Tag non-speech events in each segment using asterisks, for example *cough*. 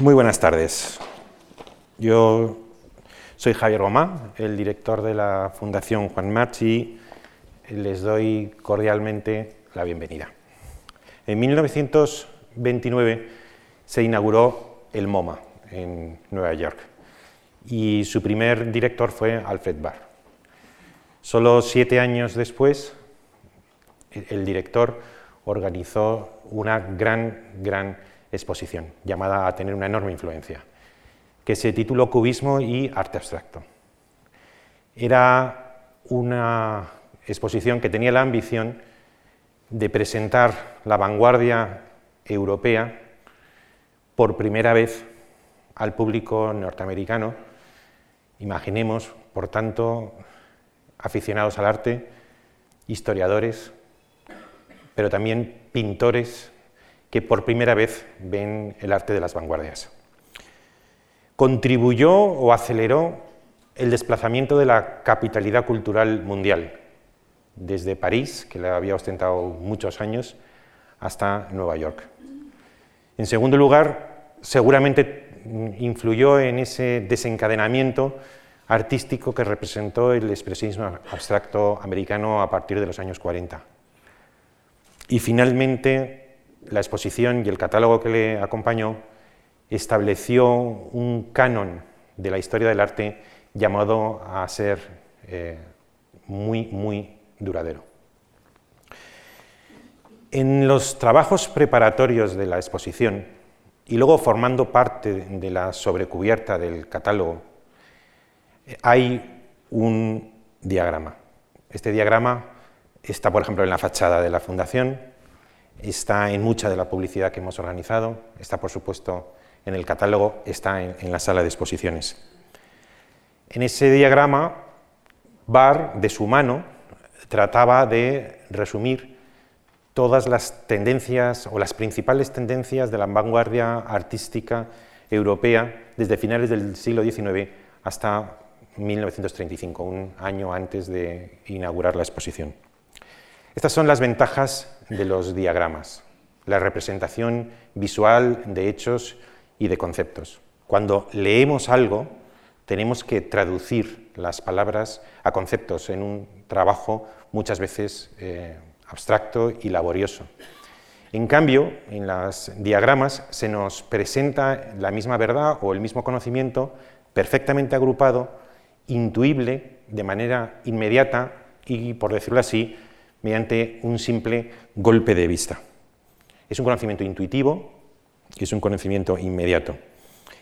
Muy buenas tardes. Yo soy Javier Gomá, el director de la Fundación Juan March y les doy cordialmente la bienvenida. En 1929 se inauguró el MoMA en Nueva York y su primer director fue Alfred Barr. Solo siete años después, el director organizó una gran, gran exposición llamada a tener una enorme influencia, que se tituló Cubismo y Arte Abstracto. Era una exposición que tenía la ambición de presentar la vanguardia europea por primera vez al público norteamericano. Imaginemos, por tanto, aficionados al arte, historiadores, pero también pintores que por primera vez ven el arte de las vanguardias. Contribuyó o aceleró el desplazamiento de la capitalidad cultural mundial, desde París, que la había ostentado muchos años, hasta Nueva York. En segundo lugar, seguramente influyó en ese desencadenamiento artístico que representó el expresionismo abstracto americano a partir de los años 40. Y finalmente, la exposición y el catálogo que le acompañó estableció un canon de la historia del arte llamado a ser eh, muy, muy duradero. En los trabajos preparatorios de la exposición y luego formando parte de la sobrecubierta del catálogo, hay un diagrama. Este diagrama está, por ejemplo, en la fachada de la Fundación, está en mucha de la publicidad que hemos organizado, está, por supuesto, en el catálogo, está en, la sala de exposiciones. En ese diagrama, Barr, de su mano, trataba de resumir todas las tendencias o las principales tendencias de la vanguardia artística europea desde finales del siglo XIX hasta 1935, un año antes de inaugurar la exposición. Estas son las ventajas de los diagramas, la representación visual de hechos y de conceptos. Cuando leemos algo, tenemos que traducir las palabras a conceptos en un trabajo muchas veces eh, abstracto y laborioso. En cambio, en los diagramas se nos presenta la misma verdad o el mismo conocimiento perfectamente agrupado intuible de manera inmediata y, por decirlo así, mediante un simple golpe de vista. Es un conocimiento intuitivo, es un conocimiento inmediato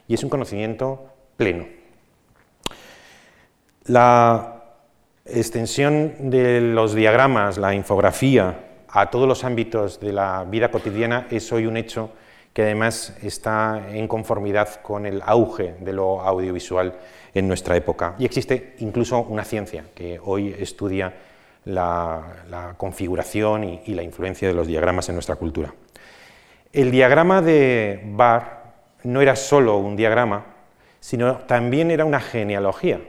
y es un conocimiento pleno. La extensión de los diagramas, la infografía, a todos los ámbitos de la vida cotidiana es hoy un hecho que además está en conformidad con el auge de lo audiovisual en nuestra época. Y existe incluso una ciencia que hoy estudia la, configuración y, la influencia de los diagramas en nuestra cultura. El diagrama de Barr no era solo un diagrama, sino también era una genealogía.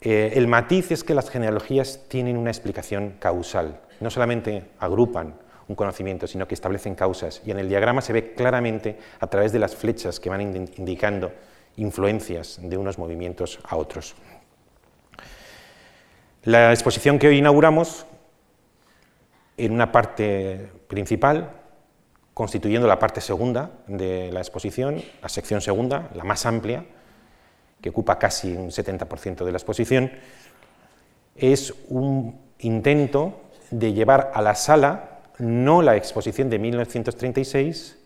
Eh, el matiz es que las genealogías tienen una explicación causal, no solamente agrupan un conocimiento, sino que establecen causas. Y en el diagrama se ve claramente a través de las flechas que van indicando influencias de unos movimientos a otros. La exposición que hoy inauguramos, en una parte principal, constituyendo la parte segunda de la exposición, la sección segunda, la más amplia, que ocupa casi un 70% de la exposición, es un intento de llevar a la sala no la exposición de 1936,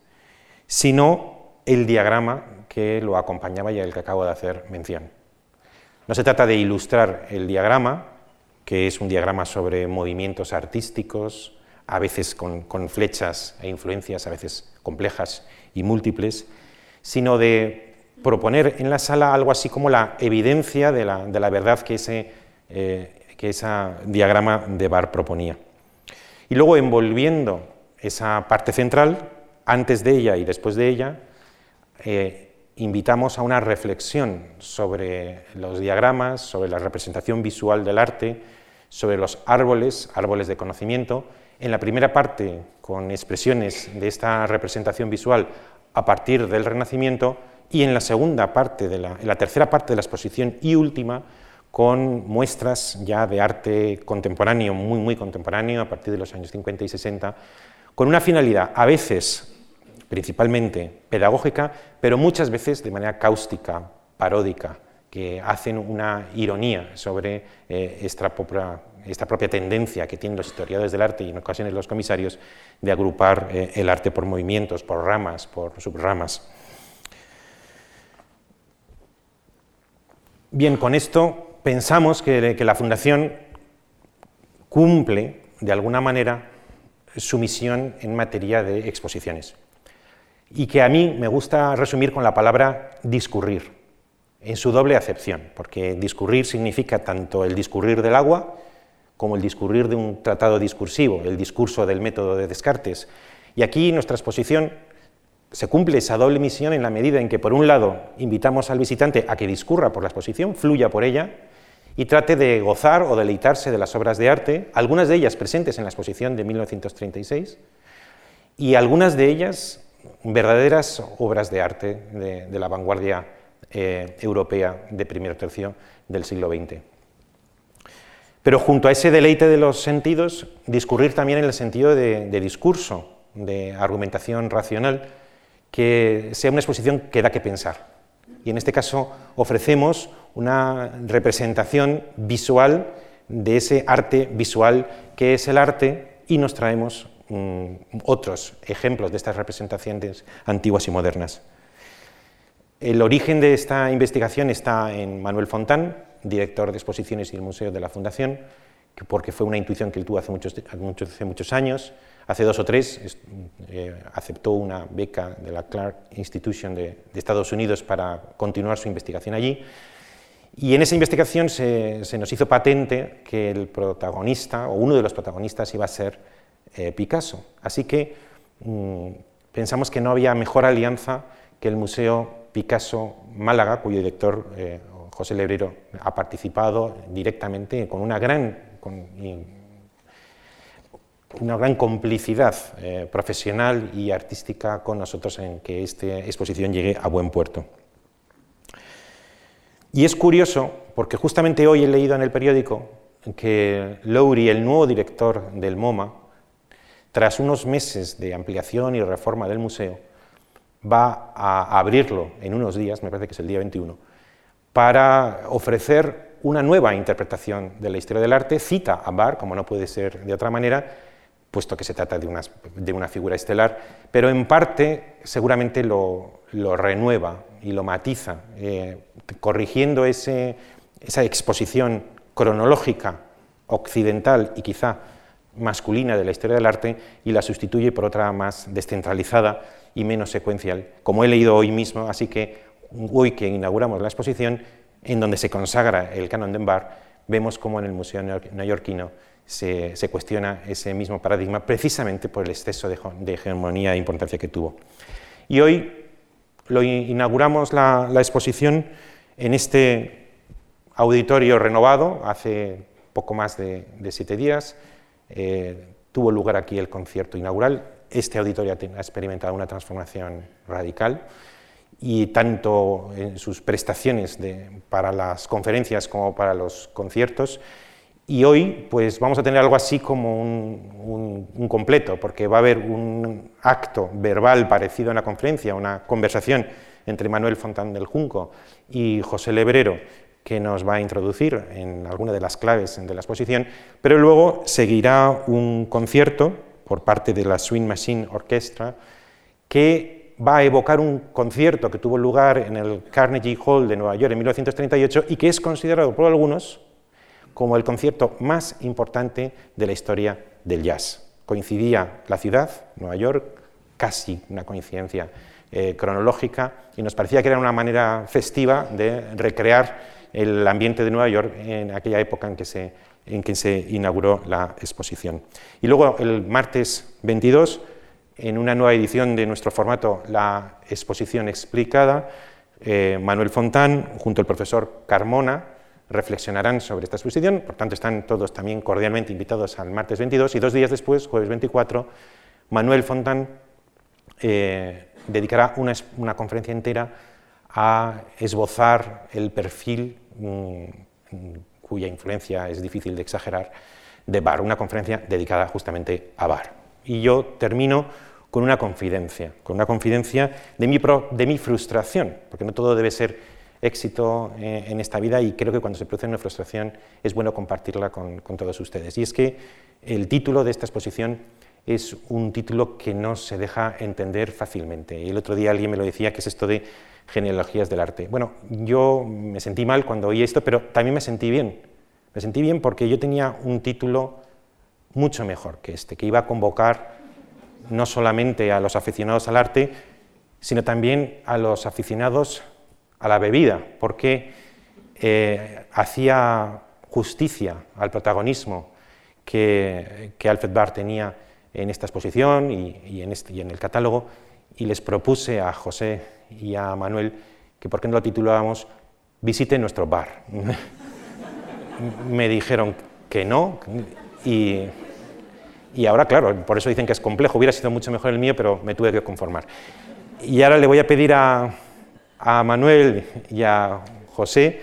sino el diagrama que lo acompañaba y al que acabo de hacer mención. No se trata de ilustrar el diagrama, que es un diagrama sobre movimientos artísticos, a veces con, flechas e influencias, a veces complejas y múltiples, sino de proponer en la sala algo así como la evidencia de la, verdad que ese, eh, que diagrama de Bar proponía. Y luego envolviendo esa parte central, antes de ella y después de ella, eh, invitamos a una reflexión sobre los diagramas, sobre la representación visual del arte, sobre los árboles, árboles de conocimiento. En la primera parte, con expresiones de esta representación visual a partir del Renacimiento y en la segunda parte, de la, en la tercera parte de la exposición y última, con muestras ya de arte contemporáneo, muy, muy contemporáneo, a partir de los años 50 y 60, con una finalidad a veces principalmente pedagógica, pero muchas veces de manera cáustica, paródica, que hacen una ironía sobre eh, esta, propia, tendencia que tienen los historiadores del arte y en ocasiones los comisarios de agrupar eh, el arte por movimientos, por ramas, por subramas. Bien, con esto pensamos que la Fundación cumple de alguna manera su misión en materia de exposiciones y que a mí me gusta resumir con la palabra discurrir en su doble acepción, porque discurrir significa tanto el discurrir del agua como el discurrir de un tratado discursivo, el discurso del método de Descartes. Y aquí nuestra exposición se cumple esa doble misión en la medida en que, por un lado, invitamos al visitante a que discurra por la exposición, fluya por ella y trate de gozar o deleitarse de las obras de arte, algunas de ellas presentes en la exposición de 1936 y algunas de ellas verdaderas obras de arte de, la vanguardia eh, europea de primer tercio del siglo XX. Pero junto a ese deleite de los sentidos, discurrir también en el sentido de, discurso, de argumentación racional, que sea una exposición que da que pensar. Y en este caso ofrecemos una representación visual de ese arte visual que es el arte y nos traemos mm, otros ejemplos de estas representaciones antiguas y modernas. El origen de esta investigación está en Manuel Fontán, director de exposiciones y del Museo de la Fundación, porque fue una intuición que él tuvo hace muchos, años. Hace dos o tres eh, aceptó una beca de la Clark Institution de, de, Estados Unidos para continuar su investigación allí. Y en esa investigación se, se, nos hizo patente que el protagonista, o uno de los protagonistas, iba a ser eh, Picasso. Así que mm, pensamos que no había mejor alianza que el Museo Picasso Málaga, cuyo director eh, José Lebrero ha participado directamente con una gran, una gran complicidad eh, profesional y artística con nosotros en que esta exposición llegue a buen puerto. Y es curioso, porque justamente hoy he leído en el periódico que Lowry, el nuevo director del MoMA, tras unos meses de ampliación y reforma del museo, va a abrirlo en unos días, me parece que es el día 21, para ofrecer una nueva interpretación de la historia del arte, cita a Barr, como no puede ser de otra manera, puesto que se trata de una, figura estelar, pero en parte seguramente lo, renueva y lo matiza, eh, corrigiendo esa exposición cronológica occidental y quizá masculina de la historia del arte y la sustituye por otra más descentralizada y menos secuencial, como he leído hoy mismo, así que hoy que inauguramos la exposición, en donde se consagra el canon de Embar, vemos cómo en el Museo Neoyorquino se, cuestiona ese mismo paradigma precisamente por el exceso de, hegemonía e importancia que tuvo. Y hoy lo inauguramos la, exposición en este auditorio renovado hace poco más de siete días. Eh, tuvo lugar aquí el concierto inaugural este auditorio ha experimentado una transformación radical y tanto en sus prestaciones para las conferencias como para los conciertos. Y hoy pues vamos a tener algo así como un, completo, porque va a haber un acto verbal parecido a una conferencia, una conversación entre Manuel Fontán del Junco y José Lebrero, que nos va a introducir en alguna de las claves de la exposición, pero luego seguirá un concierto por parte de la Swing Machine Orchestra, que va a evocar un concierto que tuvo lugar en el Carnegie Hall de Nueva York en 1938 y que es considerado por algunos como el concierto más importante de la historia del jazz. Coincidía la ciudad, Nueva York, casi una coincidencia eh, cronológica, y nos parecía que era una manera festiva de recrear el ambiente de Nueva York en aquella época en que se en que se inauguró la exposición. Y luego el martes 22, en una nueva edición de nuestro formato, la exposición explicada, eh, Manuel Fontán junto al profesor Carmona reflexionarán sobre esta exposición, por tanto están todos también cordialmente invitados al martes 22 y dos días después, jueves 24, Manuel Fontán eh, dedicará una, conferencia entera a esbozar el perfil cuya influencia es difícil de exagerar de Bar, una conferencia dedicada justamente a Bar. Y yo termino con una confidencia, con una confidencia de mi, de mi frustración, porque no todo debe ser éxito eh, en esta vida y creo que cuando se produce una frustración es bueno compartirla con, todos ustedes. Y es que el título de esta exposición es un título que no se deja entender fácilmente. El otro día alguien me lo decía, que es esto de genealogías del arte. Bueno, yo me sentí mal cuando oí esto, pero también me sentí bien. Me sentí bien porque yo tenía un título mucho mejor que este, que iba a convocar no solamente a los aficionados al arte, sino también a los aficionados a la bebida, porque eh, hacía justicia al protagonismo que, Alfred Barr tenía en esta exposición y, en este, y, en el catálogo, y les propuse a José y a Manuel que por qué no lo titulábamos Visite nuestro bar. *laughs* Me dijeron que no, y, y ahora, claro, por eso dicen que es complejo, hubiera sido mucho mejor el mío, pero me tuve que conformar. Y ahora le voy a pedir a, a Manuel y a José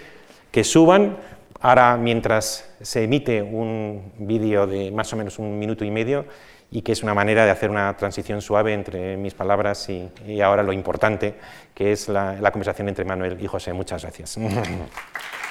que suban. Ahora, mientras se emite un vídeo de más o menos un minuto y medio, y que es una manera de hacer una transición suave entre mis palabras y, ahora lo importante, que es la, la conversación entre Manuel y José. Muchas gracias. *laughs*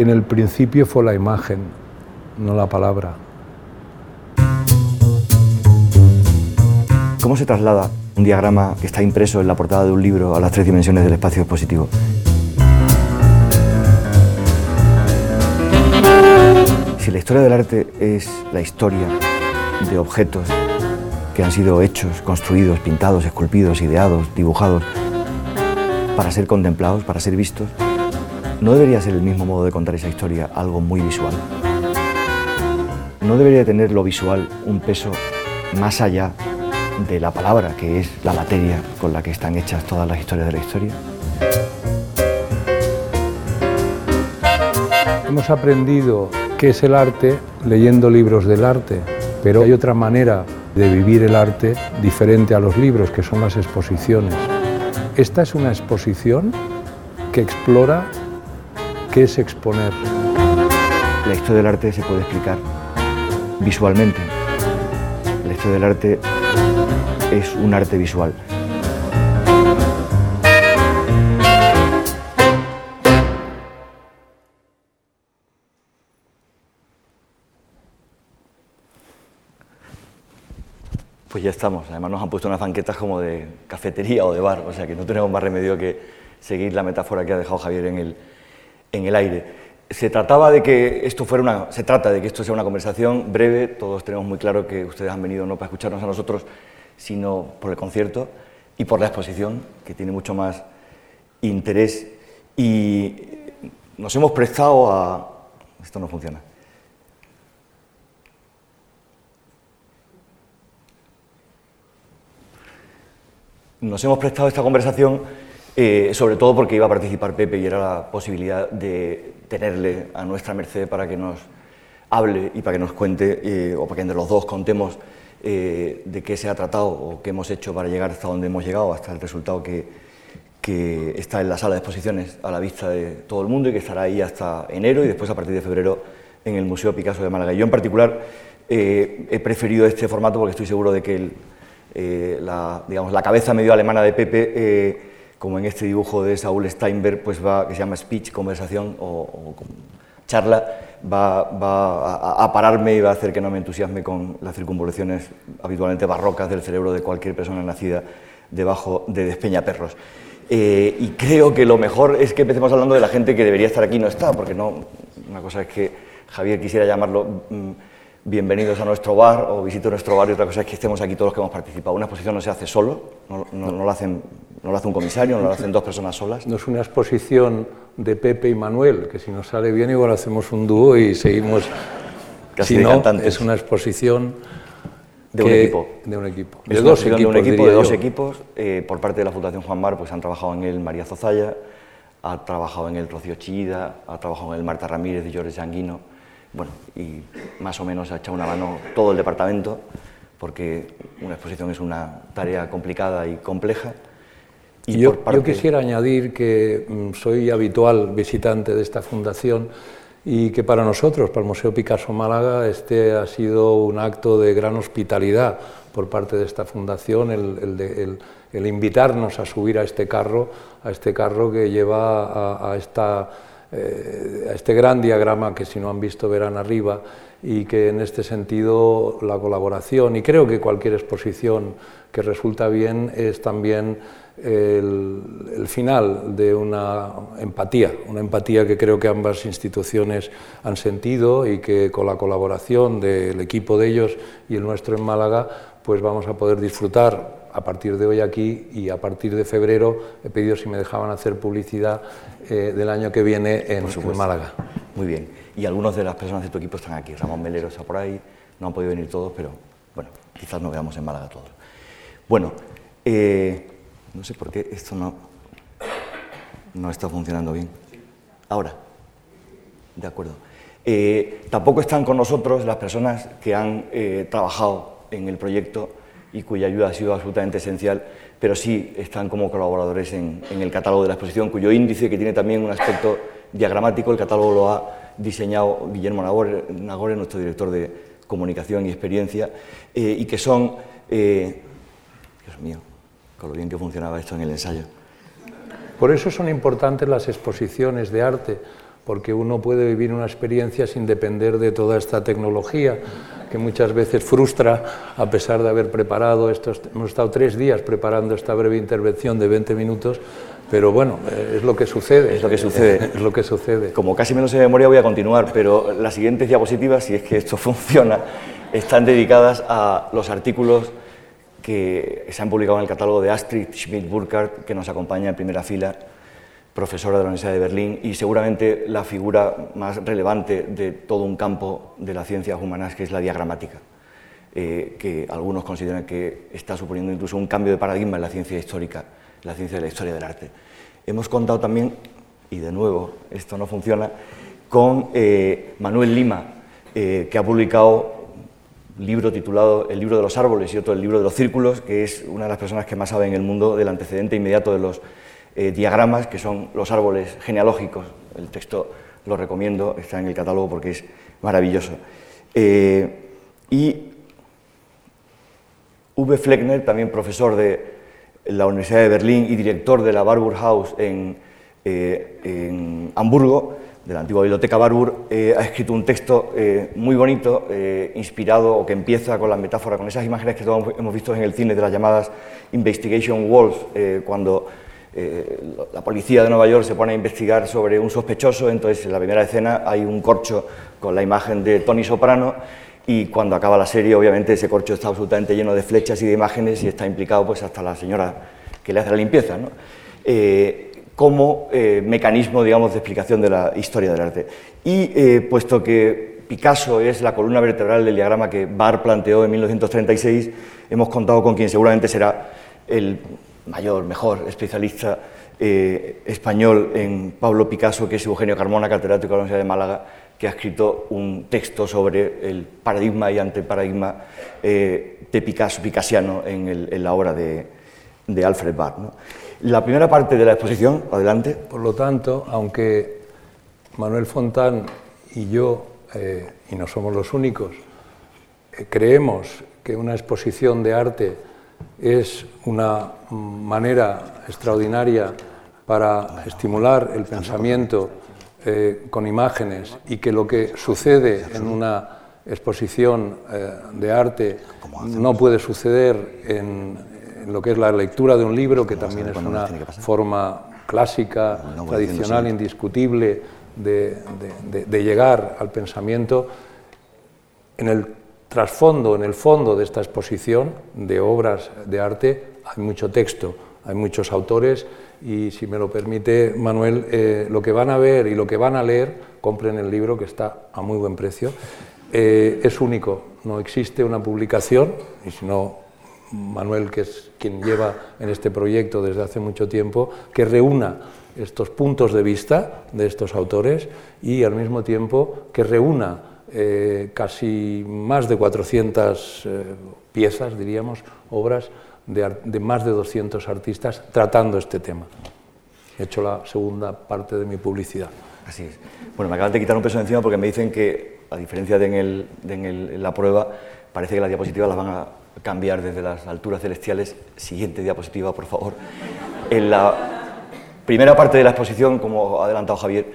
En el principio fue la imagen, no la palabra. ¿Cómo se traslada un diagrama que está impreso en la portada de un libro a las tres dimensiones del espacio expositivo? Si la historia del arte es la historia de objetos que han sido hechos, construidos, pintados, esculpidos, ideados, dibujados, para ser contemplados, para ser vistos, ¿No debería ser el mismo modo de contar esa historia algo muy visual? ¿No debería tener lo visual un peso más allá de la palabra, que es la materia con la que están hechas todas las historias de la historia? Hemos aprendido qué es el arte leyendo libros del arte, pero hay otra manera de vivir el arte diferente a los libros, que son las exposiciones. Esta es una exposición que explora ¿Qué es exponer? La historia del arte se puede explicar visualmente. La historia del arte es un arte visual. Pues ya estamos. Además nos han puesto unas banquetas como de cafetería o de bar, o sea que no tenemos más remedio que seguir la metáfora que ha dejado Javier en el, en el aire. Se trataba de que esto fuera una, se trata de que esto sea una conversación breve. Todos tenemos muy claro que ustedes han venido no para escucharnos a nosotros, sino por el concierto y por la exposición, que tiene mucho más interés. Y nos hemos prestado a... Esto no funciona. Nos hemos prestado esta conversación eh, sobre todo porque iba a participar Pepe y era la posibilidad de tenerle a nuestra merced para que nos hable y para que nos cuente, eh, o para que entre los dos contemos eh, de qué se ha tratado o qué hemos hecho para llegar hasta donde hemos llegado, hasta el resultado que, está en la sala de exposiciones a la vista de todo el mundo y que estará ahí hasta enero y después a partir de febrero en el Museo Picasso de Málaga. Yo en particular he preferido este formato porque estoy seguro de que la, digamos, la cabeza medio alemana de Pepe, como en este dibujo de Saúl Steinberg, pues va, que se llama speech, conversación o, charla, va, a, pararme y va a hacer que no me entusiasme con las circunvoluciones habitualmente barrocas del cerebro de cualquier persona nacida debajo de Despeñaperros. Eh, y creo que lo mejor es que empecemos hablando de la gente que debería estar aquí y no está, porque no, una cosa es que Javier quisiera llamarlo mm, bienvenidos a nuestro bar o visito nuestro bar y otra cosa es que estemos aquí todos los que hemos participado. Una exposición no se hace solo, no, no, lo, hacen, no hace un comisario, no lo hacen dos personas solas. No es una exposición de Pepe y Manuel, que si nos sale bien igual hacemos un dúo y seguimos... Casi si no, es una exposición... De un equipo. De un equipo. De dos equipos. De un equipo, de dos equipos. Eh, por parte de la Fundación Juan Mar, pues han trabajado en él María Zozaya, ha trabajado en el Rocío Chida, ha trabajado en el Marta Ramírez y Jorge Sanguino bueno, y más o menos ha echado una mano todo el departamento, porque una exposición es una tarea complicada y compleja. Y yo, quisiera añadir que mm, soy habitual visitante de esta fundación y que para nosotros, para el Museo Picasso Málaga, este ha sido un acto de gran hospitalidad por parte de esta fundación, el, invitarnos a subir a este carro, a este carro que lleva a esta eh, a este gran diagrama que si no han visto verán arriba y que en este sentido la colaboración y creo que cualquier exposición que resulta bien es también el, final de una empatía, una empatía que creo que ambas instituciones han sentido y que con la colaboración del equipo de ellos y el nuestro en Málaga pues vamos a poder disfrutar a partir de hoy aquí y a partir de febrero he pedido si me dejaban hacer publicidad eh, del año que viene en, Málaga. Muy bien. Y algunos de las personas de tu equipo están aquí. Ramón Melero está por ahí, no han podido venir todos, pero bueno, quizás nos veamos en Málaga todos. Bueno, eh, no sé por qué esto no, no está funcionando bien. Ahora, de acuerdo. Eh, tampoco están con nosotros las personas que han trabajado en el proyecto y cuya ayuda ha sido absolutamente esencial, pero sí están como colaboradores en, el catálogo de la exposición, cuyo índice, que tiene también un aspecto diagramático, el catálogo lo ha diseñado Guillermo Nagore, nuestro director de comunicación y experiencia, eh, y que son, eh, Dios mío, con lo bien que funcionaba esto en el ensayo. Por eso son importantes las exposiciones de arte, porque uno puede vivir una experiencia sin depender de toda esta tecnología que muchas veces frustra a pesar de haber preparado estos. Hemos estado tres días preparando esta breve intervención de 20 minutos, pero bueno, eh, es lo que sucede. Es lo que sucede. *laughs* es lo que sucede. Como casi menos en memoria voy a continuar, pero las siguientes diapositivas, si es que esto *laughs* funciona, están dedicadas a los artículos que se han publicado en el catálogo de Astrid Schmidt-Burkhardt, que nos acompaña en primera fila profesora de la Universidad de Berlín y seguramente la figura más relevante de todo un campo de las ciencias humanas, que es la diagramática, eh, que algunos consideran que está suponiendo incluso un cambio de paradigma en la ciencia histórica, la ciencia de la historia del arte. Hemos contado también, y de nuevo esto no funciona, con eh, Manuel Lima, eh, que ha publicado un libro titulado El libro de los árboles y otro El libro de los círculos, que es una de las personas que más sabe en el mundo del antecedente inmediato de los eh, diagramas, que son los árboles genealógicos. El texto lo recomiendo, está en el catálogo porque es maravilloso. Eh, y V. Fleckner, también profesor de la Universidad de Berlín y director de la Barbour House en, eh, en Hamburgo, de la antigua biblioteca Barbour, ha escrito un texto muy bonito, inspirado o que empieza con la metáfora, con esas imágenes que todos hemos visto en el cine de las llamadas Investigation Walls, cuando eh, la policía de Nueva York se pone a investigar sobre un sospechoso, entonces en la primera escena hay un corcho con la imagen de Tony Soprano y cuando acaba la serie obviamente ese corcho está absolutamente lleno de flechas y de imágenes y está implicado pues hasta la señora que le hace la limpieza, eh, como eh, mecanismo digamos de explicación de la historia del arte. Y puesto que Picasso es la columna vertebral del diagrama que Barr planteó en 1936, hemos contado con quien seguramente será el mayor, mejor especialista eh, español en Pablo Picasso, que es Eugenio Carmona, catedrático de la Universidad de Málaga, que ha escrito un texto sobre el paradigma y anteparadigma eh, de Picasso, picasiano, en, la obra de, Alfred Barr. La primera parte de la exposición, adelante. Por lo tanto, aunque Manuel Fontán y yo eh, y no somos los únicos, creemos que una exposición de arte es una manera extraordinaria para estimular el pensamiento eh, con imágenes y que lo que sucede en una exposición de arte no puede suceder en, lo que es la lectura de un libro, que también es una forma clásica, tradicional, indiscutible de, llegar al pensamiento, en el trasfondo, en el fondo de esta exposición de obras de arte hay mucho texto, hay muchos autores y si me lo permite Manuel, eh, lo que van a ver y lo que van a leer, compren el libro que está a muy buen precio, eh, es único, no existe una publicación y si no Manuel, que es quien lleva en este proyecto desde hace mucho tiempo, que reúna estos puntos de vista de estos autores y al mismo tiempo que reúna eh, casi más de 400 eh, piezas, diríamos, obras de, más de 200 artistas tratando este tema. He hecho la segunda parte de mi publicidad. Así. Bueno, me acaban de quitar un peso encima porque me dicen que, a diferencia de en, en la prueba, parece que las diapositivas las van a cambiar desde las alturas celestiales. Siguiente diapositiva, por favor. En la primera parte de la exposición, como ha adelantado Javier,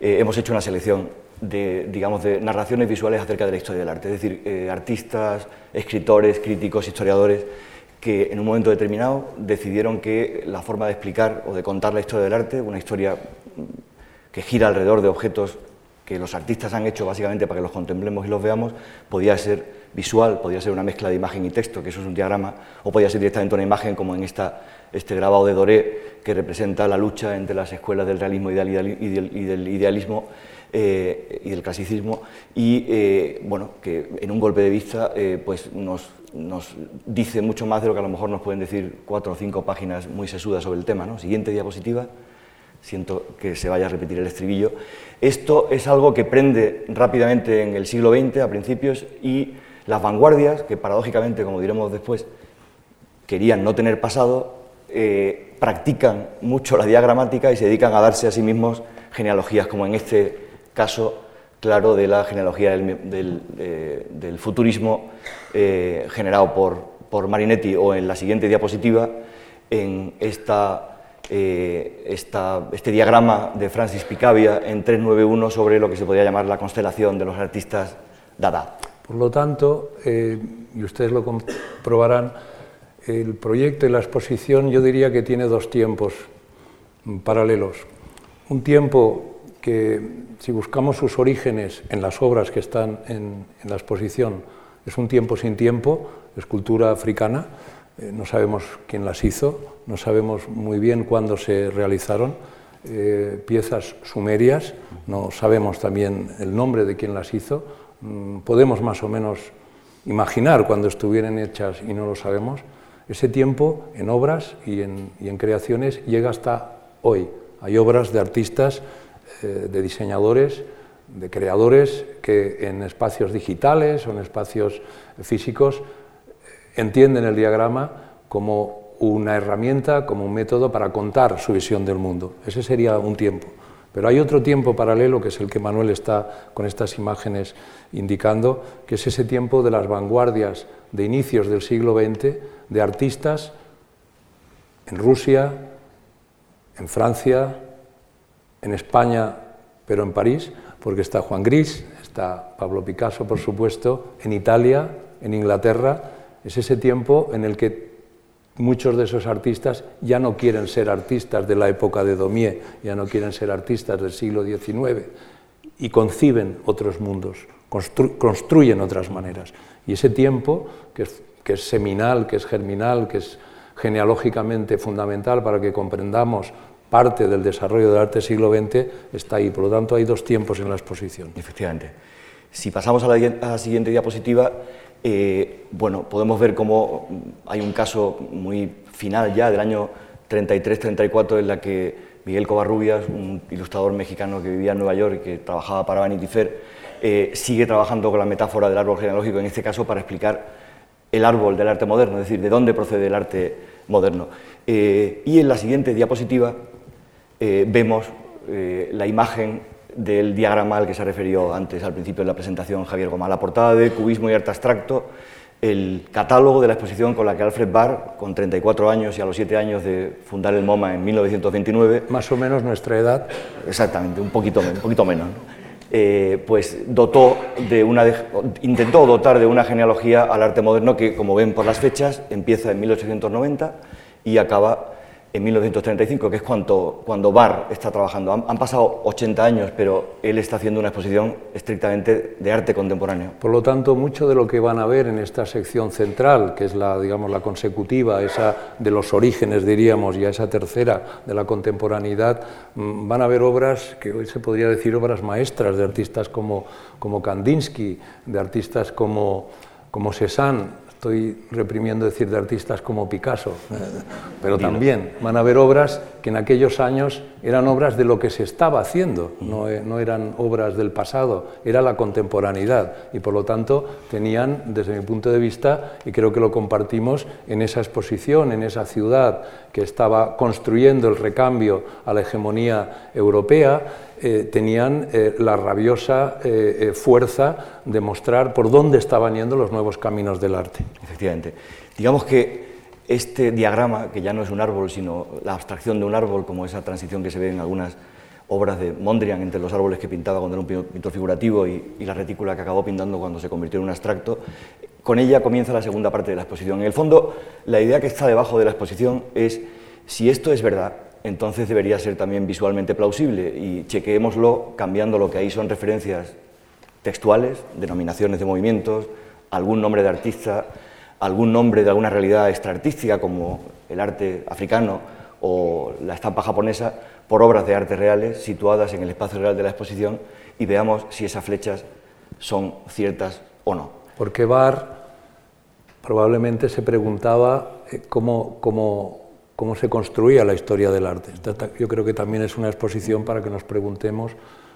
eh, hemos hecho una selección de, digamos, de narraciones visuales acerca de la historia del arte, es decir, eh, artistas, escritores, críticos, historiadores, que en un momento determinado decidieron que la forma de explicar o de contar la historia del arte, una historia que gira alrededor de objetos que los artistas han hecho básicamente para que los contemplemos y los veamos, podía ser visual, podía ser una mezcla de imagen y texto, que eso es un diagrama, o podía ser directamente una imagen como en esta, este grabado de Doré, que representa la lucha entre las escuelas del realismo y del idealismo eh, y del clasicismo, y eh, bueno, que en un golpe de vista eh, pues nos, dice mucho más de lo que a lo mejor nos pueden decir cuatro o cinco páginas muy sesudas sobre el tema. ¿no? Siguiente diapositiva siento que se vaya a repetir el estribillo. Esto es algo que prende rápidamente en el siglo XX, a principios, y las vanguardias, que paradójicamente, como diremos después, querían no tener pasado, practican mucho la diagramática y se dedican a darse a sí mismos genealogías, como en este caso claro de la genealogía del, eh, futurismo eh, generado por, por, Marinetti o en la siguiente diapositiva, en esta, este diagrama de Francis Picabia en 391 sobre lo que se podría llamar la constelación de los artistas Dada. Por lo tanto, eh, y ustedes lo comprobarán, el proyecto y la exposición yo diría que tiene dos tiempos paralelos. Un tiempo que, si buscamos sus orígenes en las obras que están en, la exposición, es un tiempo sin tiempo, escultura africana, eh, no sabemos quién las hizo, no sabemos muy bien cuándo se realizaron, eh, piezas sumerias, no sabemos también el nombre de quién las hizo, Mm, podemos más o menos imaginar cuando estuvieran hechas y no lo sabemos, ese tiempo en obras y en, creaciones llega hasta hoy. Hay obras de artistas, eh, de diseñadores, de creadores que en espacios digitales o en espacios físicos eh, entienden el diagrama como una herramienta, como un método para contar su visión del mundo. Ese sería un tiempo. Pero hay otro tiempo paralelo, que es el que Manuel está con estas imágenes indicando, que es ese tiempo de las vanguardias de inicios del siglo XX, de artistas en Rusia, en Francia, en España, pero en París, porque está Juan Gris, está Pablo Picasso, por supuesto, en Italia, en Inglaterra. Es ese tiempo en el que muchos de esos artistas ya no quieren ser artistas de la época de Daumier, ya no quieren ser artistas del siglo XIX y conciben otros mundos, construyen otras maneras. Y ese tiempo, que es seminal, que es germinal, que es genealógicamente fundamental para que comprendamos parte del desarrollo del arte del siglo XX, está ahí. Por lo tanto, hay dos tiempos en la exposición. Efectivamente. Si pasamos a la, siguiente diapositiva, eh, bueno, podemos ver cómo hay un caso muy final ya del año 33-34 en la que Miguel Covarrubias, un ilustrador mexicano que vivía en Nueva York y que trabajaba para Vanity Fair, eh, sigue trabajando con la metáfora del árbol genealógico, en este caso para explicar el árbol del arte moderno, es decir, de dónde procede el arte moderno. Eh, y en la siguiente diapositiva vemos la imagen del diagrama al que se referió antes al principio de la presentación Javier Goma, la portada de Cubismo y Arte Abstracto, el catálogo de la exposición con la que Alfred Barr, con 34 años y a los 7 años de fundar el MoMA en 1929... Más o menos nuestra edad. Exactamente, un poquito, un poquito menos. Eh, pues dotó de una, intentó dotar de una genealogía al arte moderno que, como ven por las fechas, empieza en 1890 y acaba en 1935, que es cuando, cuando Barr está trabajando. Han, pasado 80 años, pero él está haciendo una exposición estrictamente de arte contemporáneo. Por lo tanto, mucho de lo que van a ver en esta sección central, que es la, digamos, la consecutiva, esa de los orígenes, diríamos, y a esa tercera de la contemporaneidad, mm, van a ver obras que hoy se podría decir obras maestras de artistas como, como Kandinsky, de artistas como, como Cézanne, estoy reprimiendo decir de artistas como Picasso, eh, pero también van a haber obras que en aquellos años eran obras de lo que se estaba haciendo, no, eh, no, eran obras del pasado, era la contemporaneidad y por lo tanto tenían, desde mi punto de vista, y creo que lo compartimos, en esa exposición, en esa ciudad que estaba construyendo el recambio a la hegemonía europea, eh, tenían eh, la rabiosa eh, fuerza de mostrar por dónde estaban yendo los nuevos caminos del arte. Efectivamente. Digamos que este diagrama, que ya no es un árbol, sino la abstracción de un árbol, como esa transición que se ve en algunas obras de Mondrian entre los árboles que pintaba cuando era un pintor figurativo y, y la retícula que acabó pintando cuando se convirtió en un abstracto, con ella comienza la segunda parte de la exposición. En el fondo, la idea que está debajo de la exposición es si esto es verdad, entonces debería ser también visualmente plausible y chequeémoslo cambiando lo que ahí son referencias textuales, denominaciones de movimientos, algún nombre de artista, algún nombre de alguna realidad extraartística como el arte africano o la estampa japonesa por obras de arte reales situadas en el espacio real de la exposición y veamos si esas flechas son ciertas o no. Porque Barr probablemente se preguntaba eh, cómo, cómo cómo se construía la historia del arte. Yo creo que también es una exposición para que nos preguntemos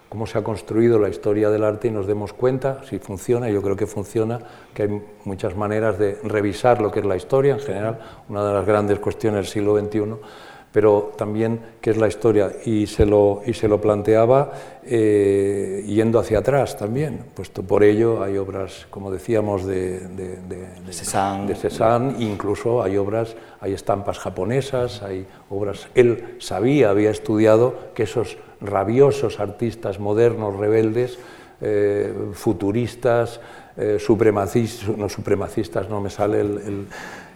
cómo se ha construido la historia del arte y nos demos cuenta si funciona, yo creo que funciona, que hay muchas maneras de revisar lo que es la historia en general, una de las grandes cuestiones del siglo XXI pero también qué es la historia. Y se lo, y se lo planteaba eh, yendo hacia atrás también, puesto por ello hay obras, como decíamos, de, de, de, de Cézanne, incluso hay obras, hay estampas japonesas, hay obras... Él sabía, había estudiado que esos rabiosos artistas modernos, rebeldes, eh, futuristas, eh, supremacistas, no supremacistas, no me sale el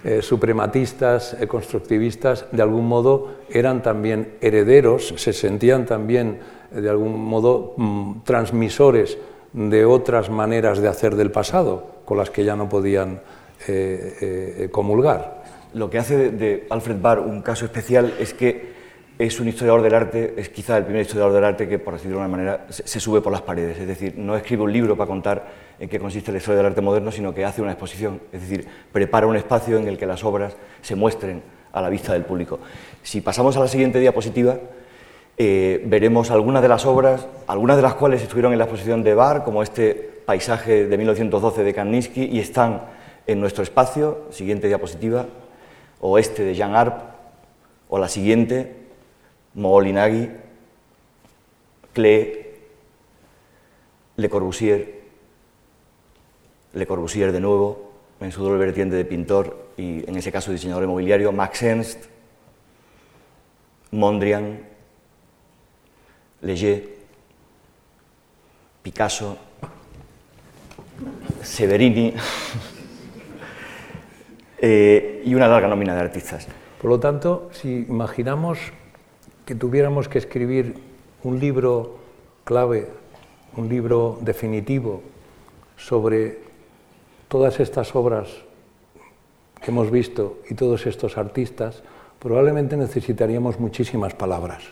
eh, suprematistas, eh, constructivistas, de algún modo eran también herederos, se sentían también eh, de algún modo mm, transmisores de otras maneras de hacer del pasado, con las que ya no podían comulgar. Lo que hace de Alfred Barr un caso especial es que es un historiador del arte, es quizá el primer historiador del arte que, por decirlo de una manera, se, sube por las paredes. Es decir, no escribe un libro para contar en qué consiste la historia del arte moderno, sino que hace una exposición. Es decir, prepara un espacio en el que las obras se muestren a la vista del público. Si pasamos a la siguiente diapositiva, eh, veremos algunas de las obras, algunas de las cuales estuvieron en la exposición de Bar, como este paisaje de 1912 de Kandinsky, y están en nuestro espacio. Siguiente diapositiva, o este de Jean Arp, o la siguiente, Moholy-Nagy, Klee, Le Corbusier, Le Corbusier de nuevo, en su doble vertiente de pintor y en ese caso diseñador inmobiliario, Max Ernst, Mondrian, Leger, Picasso, Severini *laughs* eh, y una larga nómina de artistas. Por lo tanto, si imaginamos que tuviéramos que escribir un libro clave, un libro definitivo sobre todas estas obras que hemos visto y todos estos artistas, probablemente necesitaríamos muchísimas palabras.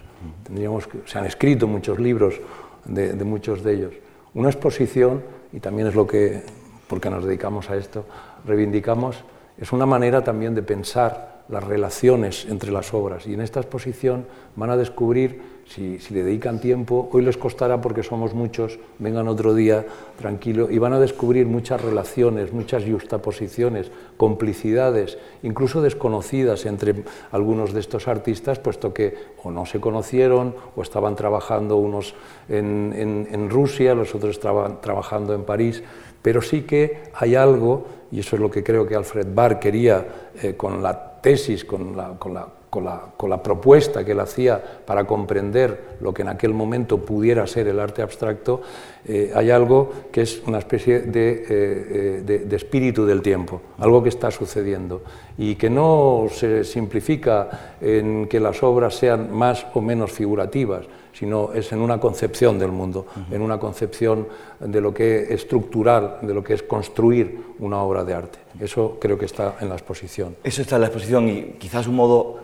Tendríamos se han escrito muchos libros de muchos de ellos. Una exposición, y también es lo que, porque nos dedicamos a esto, reivindicamos, es una manera también de pensar las relaciones entre las obras. Y en esta exposición van a descubrir, si, le dedican tiempo, hoy les costará porque somos muchos, vengan otro día tranquilo, y van a descubrir muchas relaciones, muchas justaposiciones, complicidades, incluso desconocidas entre algunos de estos artistas, puesto que o no se conocieron o estaban trabajando unos en, Rusia, los otros estaban trabajando en París, pero sí que hay algo, y eso es lo que creo que Alfred Barr quería eh, con la tesis, con la, con la con la, propuesta que él hacía para comprender lo que en aquel momento pudiera ser el arte abstracto, eh, hay algo que es una especie eh, eh, de, de, espíritu del tiempo, algo que está sucediendo y que no se simplifica en que las obras sean más o menos figurativas, sino es en una concepción del mundo, en una concepción de lo que es estructural, de lo que es construir una obra de arte. Eso creo que está en la exposición. Eso está en la exposición y quizás un modo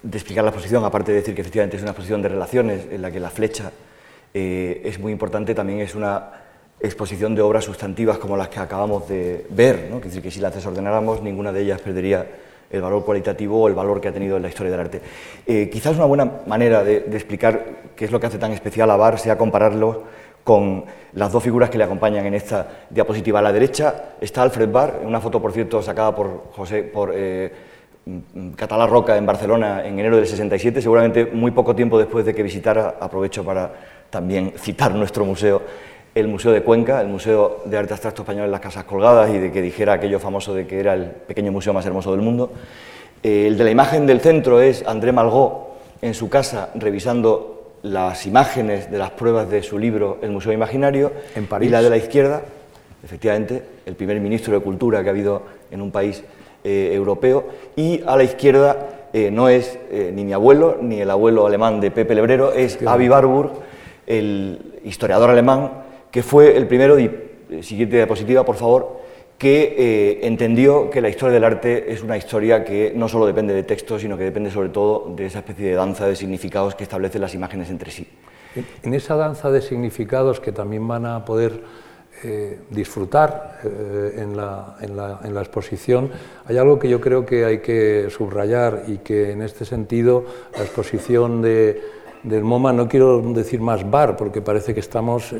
de explicar la exposición, aparte de decir que efectivamente es una exposición de relaciones en la que la flecha eh, es muy importante, también es una exposición de obras sustantivas como las que acabamos de ver, ¿no? es decir, que si las desordenáramos ninguna de ellas perdería el valor cualitativo o el valor que ha tenido en la historia del arte. Eh, quizás una buena manera de, explicar qué es lo que hace tan especial a Bar sea compararlo con las dos figuras que le acompañan en esta diapositiva. A la derecha está Alfred Bar, una foto, por cierto, sacada por José, por eh, Catalá Roca en Barcelona en enero del 67, seguramente muy poco tiempo después de que visitara, aprovecho para también citar nuestro museo, el Museo de Cuenca, el Museo de Arte Abstracto Español en las Casas Colgadas y de que dijera aquello famoso de que era el pequeño museo más hermoso del mundo. Eh, el de la imagen del centro es André Malgó en su casa revisando las imágenes de las pruebas de su libro El Museo Imaginario en París. y la de la izquierda, efectivamente, el primer ministro de Cultura que ha habido en un país eh, europeo, y a la izquierda eh, no es eh, ni mi abuelo, ni el abuelo alemán de Pepe Lebrero, es Avi Warburg, el historiador alemán, que fue el primero, y siguiente diapositiva, por favor, que entendió que la historia del arte es una historia que no solo depende de textos, sino que depende sobre todo de esa especie de danza de significados que establecen las imágenes entre sí. En esa danza de significados que también van a poder eh, disfrutar eh, en, la, en, la, en, la, exposición, hay algo que yo creo que hay que subrayar y que en este sentido la exposición de, del MoMA, no quiero decir más bar, porque parece que estamos, eh,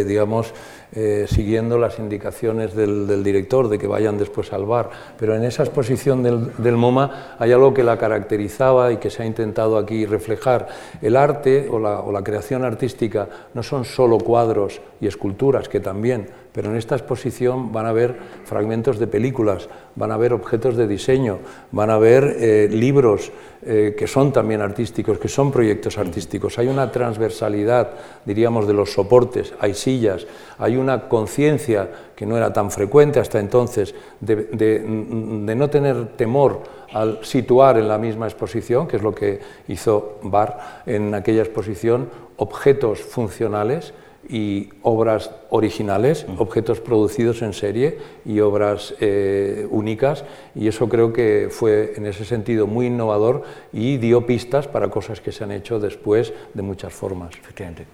eh, digamos, eh, siguiendo las indicaciones del, director de que vayan después al bar, pero en esa exposición del, MoMA hay algo que la caracterizaba y que se ha intentado aquí reflejar. El arte o la, o la creación artística no son solo cuadros y esculturas, que también, pero en esta exposición van a ver fragmentos de películas, van a ver objetos de diseño, van a ver eh, libros eh, que son también artísticos, que son proyectos artísticos. Hay una transversalidad, diríamos, de los soportes, hay sillas, hay una conciencia que no era tan frecuente hasta entonces de, de no tener temor al situar en la misma exposición, que es lo que hizo Barr en aquella exposición, objetos funcionales y obras originales, objetos producidos en serie y obras eh, únicas, y eso creo que fue en ese sentido muy innovador y dio pistas para cosas que se han hecho después de muchas formas. Efectivamente.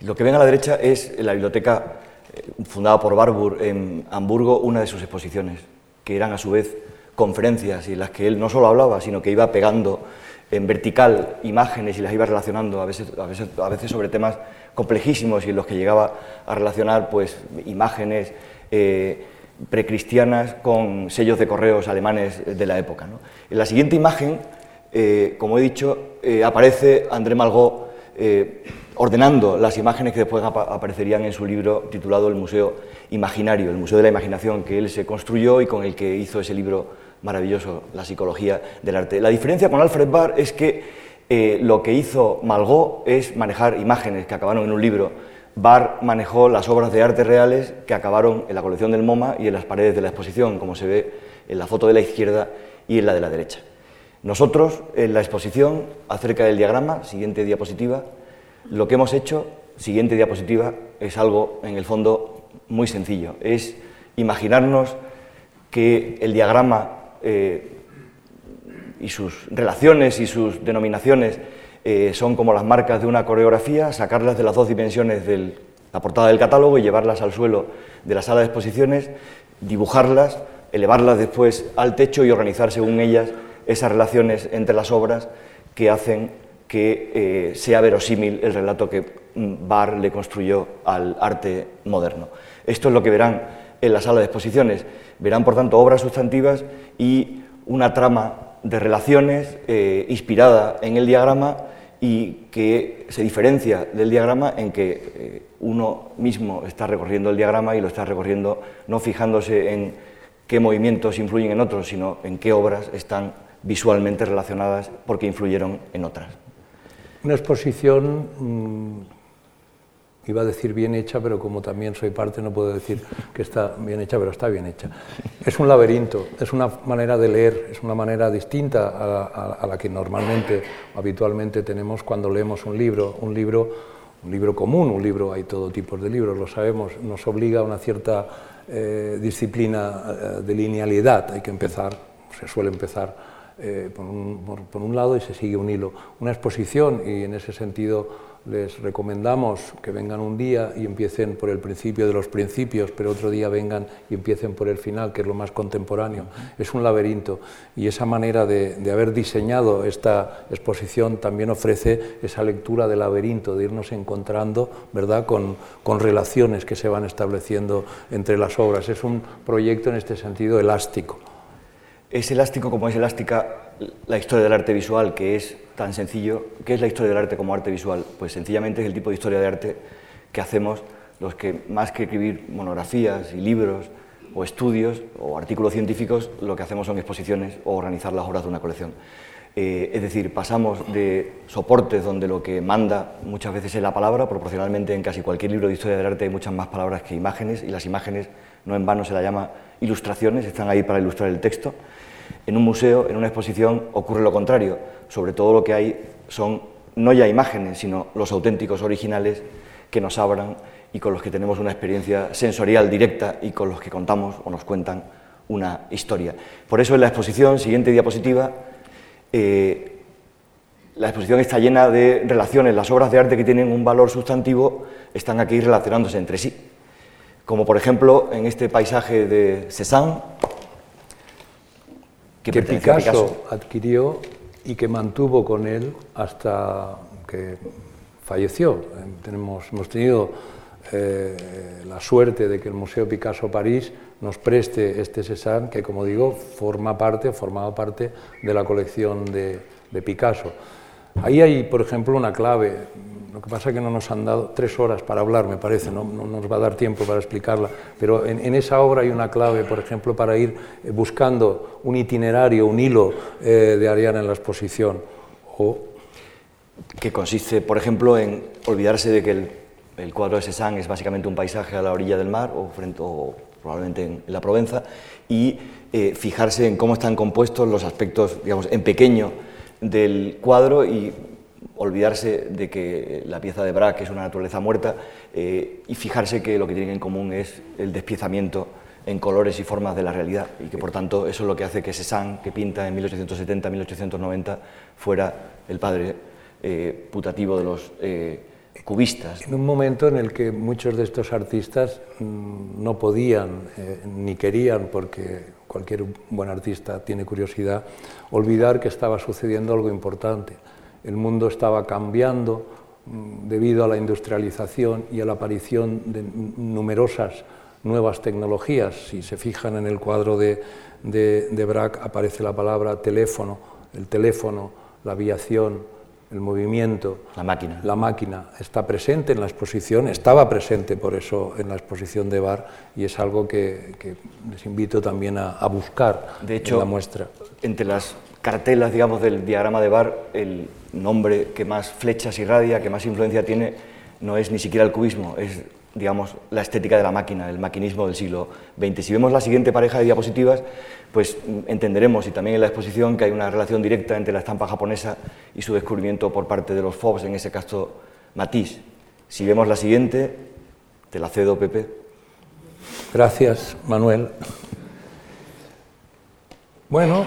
Lo que ven a la derecha es la biblioteca eh, fundada por Barbour en Hamburgo, una de sus exposiciones, que eran a su vez conferencias y en las que él no solo hablaba, sino que iba pegando en vertical imágenes y las iba relacionando, a veces, a veces, a veces sobre temas complejísimos y en los que llegaba a relacionar pues, imágenes eh, precristianas con sellos de correos alemanes de la época. En la siguiente imagen, eh, como he dicho, eh, aparece André Malgó ordenando las imágenes que después aparecerían en su libro titulado El Museo Imaginario, el Museo de la Imaginación, que él se construyó y con el que hizo ese libro maravilloso, La psicología del arte. La diferencia con Alfred Barr es que eh, lo que hizo Malgó es manejar imágenes que acabaron en un libro. Barr manejó las obras de arte reales que acabaron en la colección del MoMA y en las paredes de la exposición, como se ve en la foto de la izquierda y en la de la derecha. Nosotros, en la exposición, acerca del diagrama, siguiente diapositiva, lo que hemos hecho, siguiente diapositiva, es algo, en el fondo, muy sencillo. Es imaginarnos que el diagrama eh, y sus relaciones y sus denominaciones eh, son como las marcas de una coreografía, sacarlas de las dos dimensiones de la portada del catálogo y llevarlas al suelo de la sala de exposiciones, dibujarlas elevarlas después al techo y organizar según ellas esas relaciones entre las obras que hacen que eh, sea verosímil el relato que mm, Barr le construyó al arte moderno. Esto es lo que verán en la sala de exposiciones. Verán, por tanto, obras sustantivas y una trama de relaciones eh, inspirada en el diagrama y que se diferencia del diagrama en que eh, uno mismo está recorriendo el diagrama y lo está recorriendo no fijándose en qué movimientos influyen en otros, sino en qué obras están visualmente relacionadas porque influyeron en otras. Una exposición, mm, iba a decir bien hecha, pero como también soy parte no puedo decir que está bien hecha, pero está bien hecha. Es un laberinto, es una manera de leer, es una manera distinta a la, que normalmente, habitualmente tenemos cuando leemos un libro. Un libro un libro común, un libro, hay todo tipo de libros, lo sabemos, nos obliga a una cierta eh, disciplina eh, de linealidad, hay que empezar, se suele empezar eh, por, un, lado y se sigue un hilo. Una exposición, y en ese sentido les recomendamos que vengan un día y empiecen por el principio de los principios, pero otro día vengan y empiecen por el final, que es lo más contemporáneo. Es un laberinto y esa manera de, haber diseñado esta exposición también ofrece esa lectura del laberinto, de irnos encontrando ¿verdad? Con, con relaciones que se van estableciendo entre las obras. Es un proyecto en este sentido elástico es elástico como es elástica la historia del arte visual, que es tan sencillo. ¿Qué es la historia del arte como arte visual? Pues sencillamente es el tipo de historia de arte que hacemos los que, más que escribir monografías y libros o estudios o artículos científicos, lo que hacemos son exposiciones o organizar las obras de una colección. Eh, es decir, pasamos de soportes donde lo que manda muchas veces es la palabra, proporcionalmente en casi cualquier libro de historia del arte hay muchas más palabras que imágenes y las imágenes no en vano se la llama ilustraciones, están ahí para ilustrar el texto. En un museo, en una exposición, ocurre lo contrario. Sobre todo lo que hay son no ya imágenes, sino los auténticos originales que nos abran y con los que tenemos una experiencia sensorial directa y con los que contamos o nos cuentan una historia. Por eso en la exposición, siguiente diapositiva, eh, la exposición está llena de relaciones, las obras de arte que tienen un valor sustantivo están aquí relacionándose entre sí. Como por ejemplo en este paisaje de Cézanne, que, Picasso, adquirió y que mantuvo con él hasta que falleció. Tenemos, hemos tenido eh, la suerte de que el Museo Picasso París nos preste este Cézanne, que como digo, forma parte, formado parte de la colección de, de Picasso. Ahí hay, por ejemplo, una clave lo que pasa es que no nos han dado tres horas para hablar, me parece, no, nos va a dar tiempo para explicarla, pero en, esa obra hay una clave, por ejemplo, para ir eh, buscando un itinerario, un hilo eh, de Ariana en la exposición. O... Que consiste, por ejemplo, en olvidarse de que el, cuadro de Cézanne es básicamente un paisaje a la orilla del mar o, frente, o probablemente en, la Provenza, y eh, fijarse en cómo están compuestos los aspectos, digamos, en pequeño del cuadro y olvidarse de que la pieza de Braque es una naturaleza muerta eh, y fijarse que lo que tienen en común es el despiezamiento en colores y formas de la realidad y que por tanto eso es lo que hace que Cézanne, que pinta en 1870-1890, fuera el padre eh, putativo de los eh, cubistas. En un momento en el que muchos de estos artistas mm, no podían ni querían, porque cualquier buen artista tiene curiosidad, olvidar que estaba sucediendo algo importante el mundo estaba cambiando mm, debido a la industrialización y a la aparición de numerosas nuevas tecnologías. Si se fijan en el cuadro de, de, Braque aparece la palabra teléfono, el teléfono, la aviación, el movimiento. La máquina. La máquina está presente en la exposición, estaba presente por eso en la exposición de Bar y es algo que, les invito también a, buscar de hecho, en la muestra. Entre las cartelas, digamos, del diagrama de Bar, el nombre que más flechas irradia, que más influencia tiene, no es ni siquiera el cubismo, es, digamos, la estética de la máquina, el maquinismo del siglo XX. Si vemos la siguiente pareja de diapositivas, pues entenderemos, y también en la exposición, que hay una relación directa entre la estampa japonesa y su descubrimiento por parte de los Fobs, en ese caso Matisse. Si vemos la siguiente, te la cedo, Pepe. Gracias, Manuel. Bueno,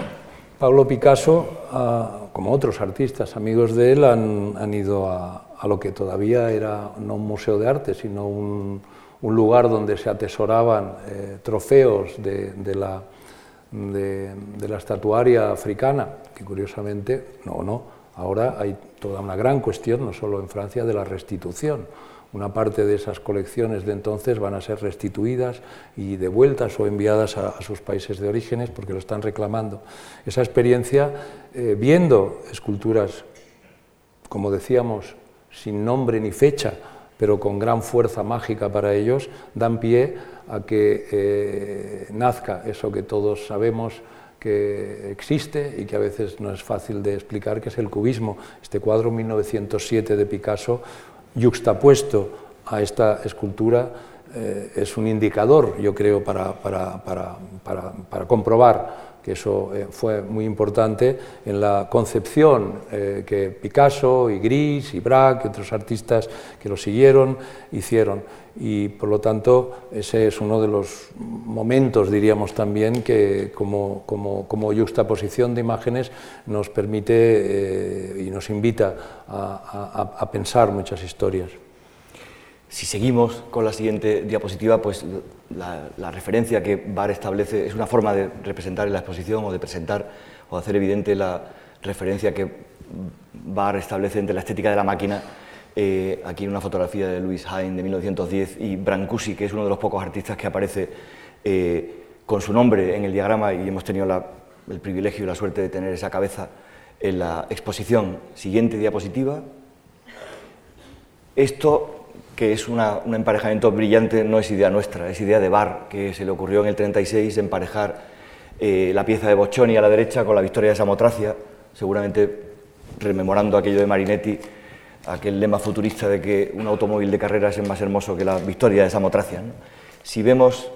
Pablo Picasso, ah, como otros artistas amigos de él, han, ido a, lo que todavía era no un museo de arte, sino un, lugar donde se atesoraban eh, trofeos de, la, de, de, la estatuaria africana, que curiosamente, no, no, ahora hay toda una gran cuestión, no solo en Francia, de la restitución. Una parte de esas colecciones de entonces van a ser restituidas y devueltas o enviadas a, sus países de orígenes porque lo están reclamando. Esa experiencia, eh, viendo esculturas, como decíamos, sin nombre ni fecha, pero con gran fuerza mágica para ellos, dan pie a que eh, nazca eso que todos sabemos que existe y que a veces no es fácil de explicar, que es el cubismo. Este cuadro 1907 de Picasso yuxtapuesto a esta escultura eh, es un indicador, yo creo, para, para, para, para comprobar que eso eh, fue muy importante en la concepción eh, que Picasso y Gris y Braque y otros artistas que lo siguieron hicieron. Y por lo tanto, ese es uno de los momentos, diríamos también, que como, como, como de imágenes nos permite eh, y nos invita a, pensar muchas historias. Si seguimos con la siguiente diapositiva, pues la, referencia que Bar establece es una forma de representar en la exposición o de presentar o hacer evidente la referencia que Bar establece entre la estética de la máquina. Eh, aquí una fotografía de Louis Hain de 1910 y Brancusi, que es uno de los pocos artistas que aparece eh, con su nombre en el diagrama y hemos tenido el privilegio y la suerte de tener esa cabeza en la exposición. Siguiente diapositiva. Esto que es un emparejamiento brillante, no es idea nuestra, es idea de Bar, que se le ocurrió en el 36 emparejar eh, la pieza de Boccioni a la derecha con la victoria de Samotracia, seguramente rememorando aquello de Marinetti, aquel lema futurista de que un automóvil de carreras es más hermoso que la victoria de Samotracia. Si vemos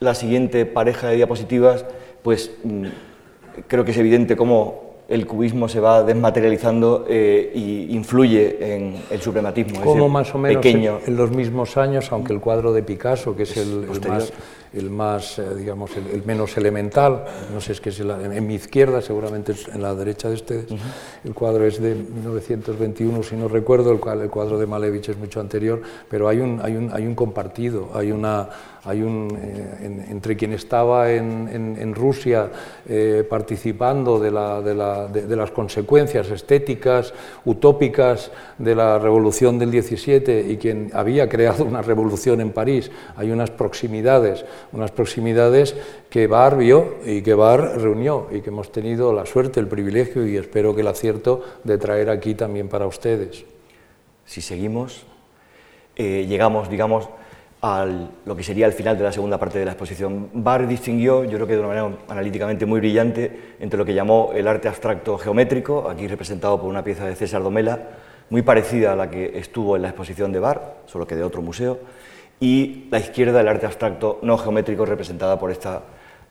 la siguiente pareja de diapositivas, pues mm, creo que es evidente cómo el cubismo se va desmaterializando e influye en el suprematismo. Como más o menos pequeño. En, los mismos años, aunque el cuadro de Picasso, que es, el, más, el más, eh, digamos, el, menos elemental, no sé, es que es en mi izquierda, seguramente en la derecha de ustedes, el cuadro es de 1921, si no recuerdo, el, cual, el cuadro de Malevich es mucho anterior, pero hay un, hay un, hay un compartido, hay una hay un, eh, entre quien estaba en, Rusia eh, participando de, las consecuencias estéticas, utópicas de la revolución del 17 y quien había creado una revolución en París, hay unas proximidades, unas proximidades que Bar vio y que Bar reunió y que hemos tenido la suerte, el privilegio y espero que el acierto de traer aquí también para ustedes. Si seguimos, eh, llegamos, digamos, lo que sería el final de la segunda parte de la exposición. Barr distinguió, yo creo que de una manera analíticamente muy brillante, entre lo que llamó el arte abstracto geométrico, aquí representado por una pieza de César Domela, muy parecida a la que estuvo en la exposición de Barr, solo que de otro museo, y la izquierda, el arte abstracto no geométrico, representada por esta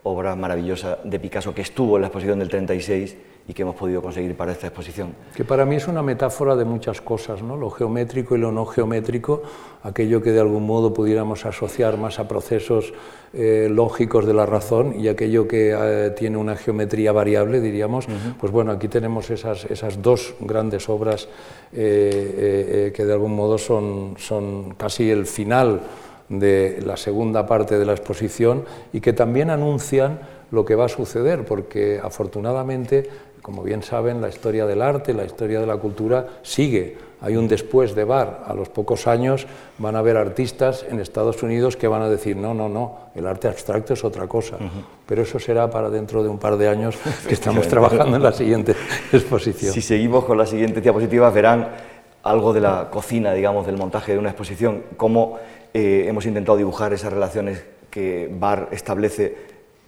obra maravillosa de Picasso que estuvo en la exposición del 36 y que hemos podido conseguir para esta exposición. Que para mí es una metáfora de muchas cosas, ¿no? lo geométrico y lo no geométrico, aquello que de algún modo pudiéramos asociar más a procesos eh, lógicos de la razón y aquello que eh, tiene una geometría variable, diríamos, pues bueno, aquí tenemos esas, esas dos grandes obras eh, que de algún modo son, son casi el final de la segunda parte de la exposición y que también anuncian lo que va a suceder, porque afortunadamente como bien saben, la historia del arte, la historia de la cultura sigue. Hay un después de Bar. A los pocos años van a haber artistas en Estados Unidos que van a decir, no, no, no, el arte abstracto es otra cosa. Pero eso será para dentro de un par de años *laughs* que estamos trabajando en la siguiente exposición. Si seguimos con la siguiente diapositiva, verán algo de la cocina, digamos, del montaje de una exposición, cómo eh, hemos intentado dibujar esas relaciones que Bar establece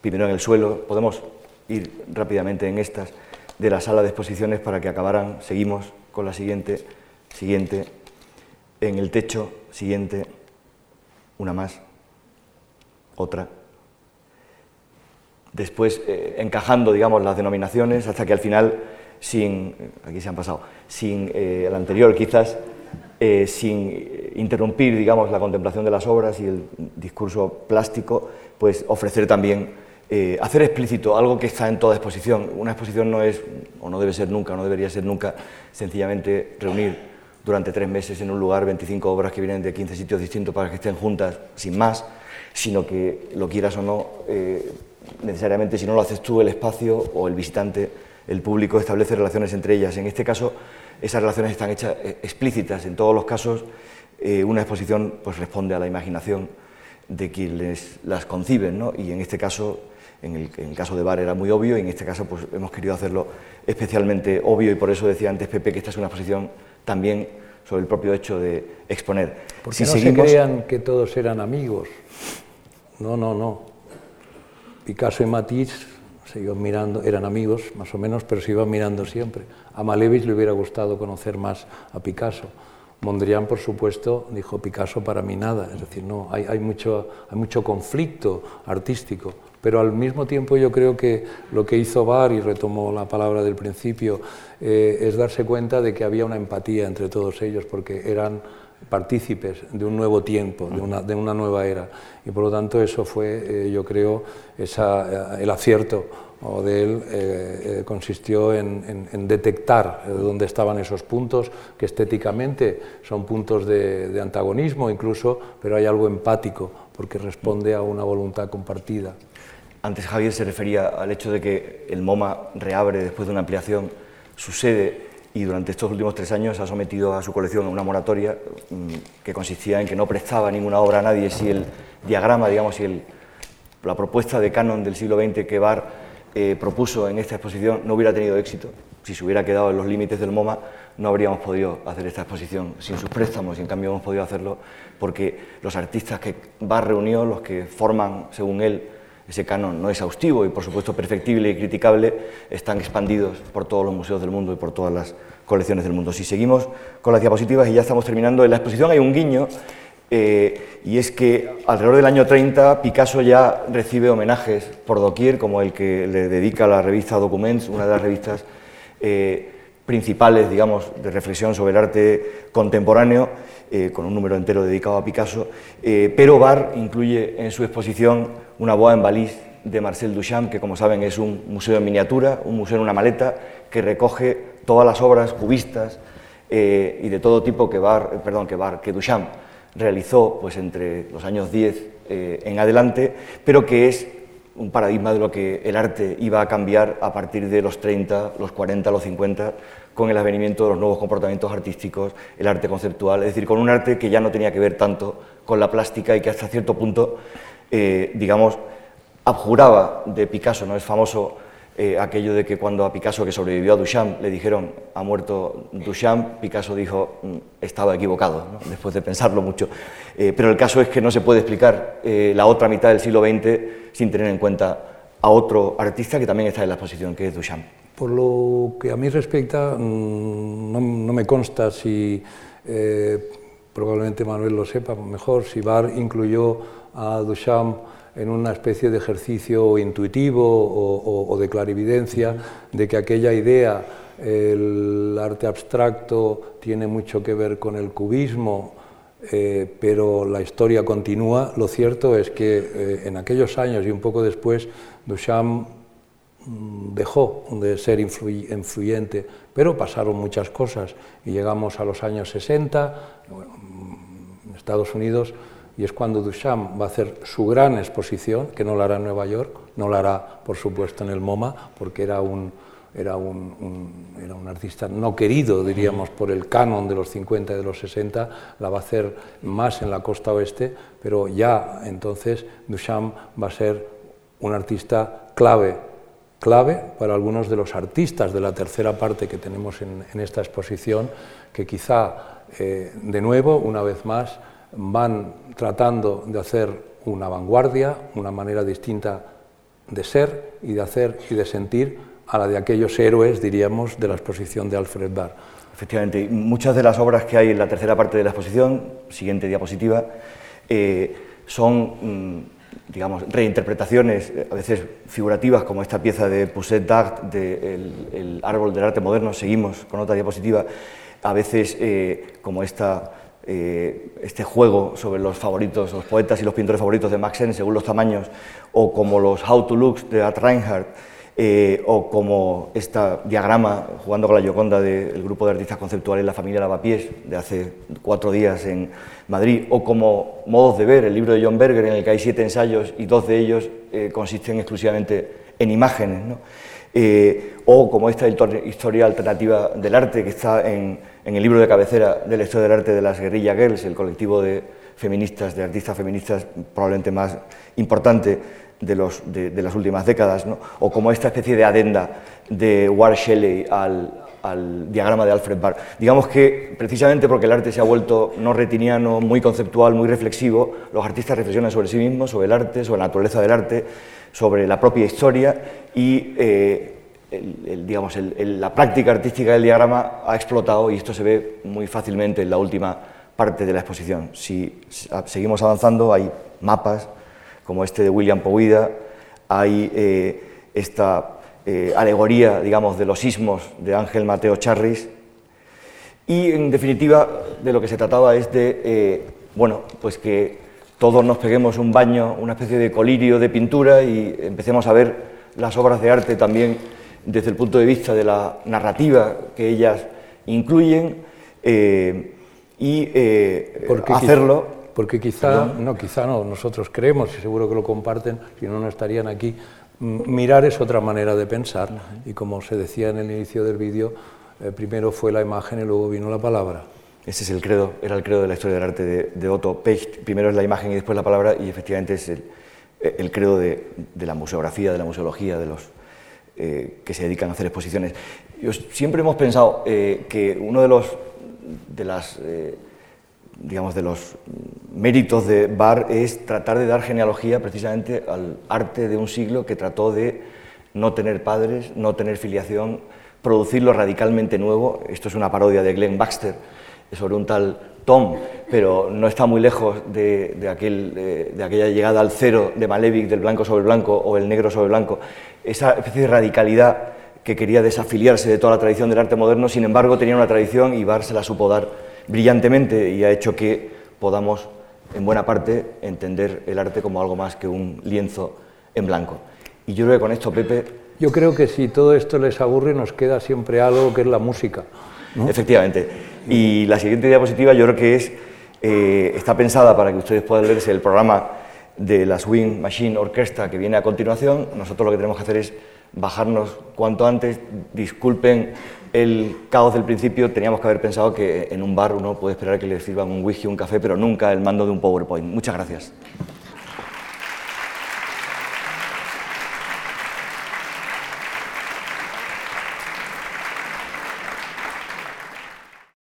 primero en el suelo. Podemos ir rápidamente en estas de la sala de exposiciones para que acabaran. Seguimos con la siguiente, siguiente, en el techo, siguiente, una más, otra. Después eh, encajando, digamos, las denominaciones hasta que al final, sin, aquí se han pasado, sin eh, el anterior quizás, eh, sin interrumpir, digamos, la contemplación de las obras y el discurso plástico, pues ofrecer también eh, hacer explícito algo que está en toda exposición. Una exposición no es, o no debe ser nunca, no debería ser nunca, sencillamente reunir durante tres meses en un lugar 25 obras que vienen de 15 sitios distintos para que estén juntas sin más, sino que lo quieras o no, eh, necesariamente si no lo haces tú, el espacio o el visitante, el público establece relaciones entre ellas. En este caso, esas relaciones están hechas eh, explícitas. En todos los casos, eh, una exposición pues, responde a la imaginación de quienes las conciben, ¿no? y en este caso, en el, caso de Bar era muy obvio, y en este caso pues, hemos querido hacerlo especialmente obvio, y por eso decía antes Pepe que esta es una exposición también sobre el propio hecho de exponer. Porque si no se crean que todos eran amigos. No, no, no. Picasso y Matisse se iban mirando, eran amigos más o menos, pero se iban mirando siempre. A Malevich le hubiera gustado conocer más a Picasso. Mondrian, por supuesto, dijo Picasso para mí nada, es decir, no, hay, mucho, conflicto artístico, pero al mismo tiempo yo creo que lo que hizo Bar, y retomó la palabra del principio, eh, es darse cuenta de que había una empatía entre todos ellos, porque eran partícipes de un nuevo tiempo, de una, nueva era. Y por lo tanto eso fue, eh, yo creo, eh, el acierto de él eh, consistió en, detectar dónde estaban esos puntos, que estéticamente son puntos de, de antagonismo incluso, pero hay algo empático, porque responde a una voluntad compartida. Antes Javier se refería al hecho de que el MoMA reabre después de una ampliación su sede y durante estos últimos tres años ha sometido a su colección una moratoria mm, que consistía en que no prestaba ninguna obra a nadie si el diagrama, digamos, si el, la propuesta de canon del siglo XX que Bar eh, propuso en esta exposición no hubiera tenido éxito. Si se hubiera quedado en los límites del MoMA, no habríamos podido hacer esta exposición sin sus préstamos y en cambio hemos podido hacerlo porque los artistas que Bar reunió, los que forman, según él, ese canon no exhaustivo y por supuesto perfectible y criticable, están expandidos por todos los museos del mundo y por todas las colecciones del mundo. Si seguimos con las diapositivas y ya estamos terminando, en la exposición hay un guiño eh, y es que alrededor del año 30 Picasso ya recibe homenajes por doquier, como el que le dedica la revista Documents, una de las revistas eh, principales, digamos, de reflexión sobre el arte contemporáneo, eh, con un número entero dedicado a Picasso, pero Bar incluye en su exposición una boa en Balís de Marcel Duchamp, que como saben es un museo en miniatura, un museo en una maleta, que recoge todas las obras cubistas y de todo tipo que, Bar, perdón, que, Bar, que Duchamp realizó pues, entre los años 10 eh, en adelante, pero que es un paradigma de lo que el arte iba a cambiar a partir de los 30, los 40, los 50, con el advenimiento de los nuevos comportamientos artísticos, el arte conceptual, es decir, con un arte que ya no tenía que ver tanto con la plástica y que hasta cierto punto eh, digamos, abjuraba de Picasso, ¿no? Es famoso eh, aquello de que cuando a Picasso, que sobrevivió a Duchamp, le dijeron ha muerto Duchamp, Picasso dijo mm, estaba equivocado, *laughs* después de pensarlo mucho. Eh, pero el caso es que no se puede explicar la otra mitad del siglo XX sin tener en cuenta a otro artista que también está en la exposición, que es Duchamp. Por lo que a mí respecta, mm, no, no me consta si, probablemente Manuel lo sepa mejor, si Bar incluyó a Duchamp en una especie de ejercicio intuitivo o, de clarividencia de que aquella idea, el arte abstracto, tiene mucho que ver con el cubismo, eh, pero la historia continúa. Lo cierto es que eh, en aquellos años y un poco después, Duchamp mm, dejó de ser influyente, pero pasaron muchas cosas y llegamos a los años 60, en Estados Unidos y es cuando Duchamp va a hacer su gran exposición, que no la hará en Nueva York, no la hará, por supuesto, en el MoMA, porque era un, era un, era un, artista no querido, diríamos, por el canon de los 50 y de los 60, la va a hacer más en la costa oeste, pero ya entonces Duchamp va a ser un artista clave, clave para algunos de los artistas de la tercera parte que tenemos en, esta exposición, que quizá, eh, de nuevo, una vez más, van tratando de hacer una vanguardia, una manera distinta de ser y de hacer y de sentir a la de aquellos héroes, diríamos, de la exposición de Alfred Barr. Efectivamente, muchas de las obras que hay en la tercera parte de la exposición, siguiente diapositiva, eh, son, mm, digamos, reinterpretaciones, a veces figurativas, como esta pieza de Pousset d'Art, de el, Árbol del Arte Moderno, seguimos con otra diapositiva, a veces eh, como esta eh, este juego sobre los favoritos, los poetas y los pintores favoritos de Max según los tamaños, o como los How to Looks de Art Reinhardt, eh, o como este diagrama, jugando con la Gioconda del grupo de artistas conceptuales La familia Lavapiés, de hace cuatro días en Madrid, o como Modos de ver, el libro de John Berger, en el que hay siete ensayos y dos de ellos eh, consisten exclusivamente en imágenes, eh, o como esta historia alternativa del arte que está en, en, el libro de cabecera de la historia del arte de las guerrilla girls, el colectivo de feministas, de artistas feministas probablemente más importante de, las últimas décadas, o como esta especie de adenda de War Shelley al, al, diagrama de Alfred Barr. Digamos que precisamente porque el arte se ha vuelto no retiniano, muy conceptual, muy reflexivo, los artistas reflexionan sobre sí mismos, sobre el arte, sobre la naturaleza del arte, sobre la propia historia y eh, digamos, la práctica artística del diagrama ha explotado y esto se ve muy fácilmente en la última parte de la exposición. Si seguimos avanzando, hay mapas, como este de William Powida, hay eh, esta eh, alegoría, digamos, de los sismos de Ángel Mateo Charris, y en definitiva de lo que se trataba es de, eh, bueno, pues que todos nos peguemos un baño, una especie de colirio de pintura y empecemos a ver las obras de arte también desde el punto de vista de la narrativa que ellas incluyen y hacerlo porque quizá, no, quizá no, nosotros creemos y seguro que lo comparten, si no, no estarían aquí. Mirar es otra manera de pensar y como se decía en el inicio del vídeo, eh, primero fue la imagen y luego vino la palabra. Ese es el credo, era el credo de la historia del arte de, Otto Pecht. Primero es la imagen y después la palabra y efectivamente es el, el credo de, la museografía, de la museología, de los eh, que se dedican a hacer exposiciones. Yo, siempre hemos pensado eh, que uno de los de las digamos, de los méritos de Barr es tratar de dar genealogía precisamente al arte de un siglo que trató de no tener padres, no tener filiación, producirlo radicalmente nuevo. Esto es una parodia de Glenn Baxter sobre un tal Tom, pero no está muy lejos de, aquel, de, aquella llegada al cero de Malevich, del blanco sobre blanco o el negro sobre blanco. Esa especie de radicalidad que quería desafiliarse de toda la tradición del arte moderno, sin embargo tenía una tradición y Barr se la supo dar brillantemente y ha hecho que podamos, en buena parte, entender el arte como algo más que un lienzo en blanco. Y yo creo que con esto, Pepe... Yo creo que si todo esto les aburre, nos queda siempre algo que es la música. Efectivamente. Y la siguiente diapositiva yo creo que es, eh, está pensada para que ustedes puedan leerse el programa de la Swing Machine Orquesta que viene a continuación. Nosotros lo que tenemos que hacer es bajarnos cuanto antes. Disculpen el caos del principio, teníamos que haber pensado que en un bar uno puede esperar que le sirvan un whisky, un café, pero nunca el mando de un PowerPoint. Muchas gracias.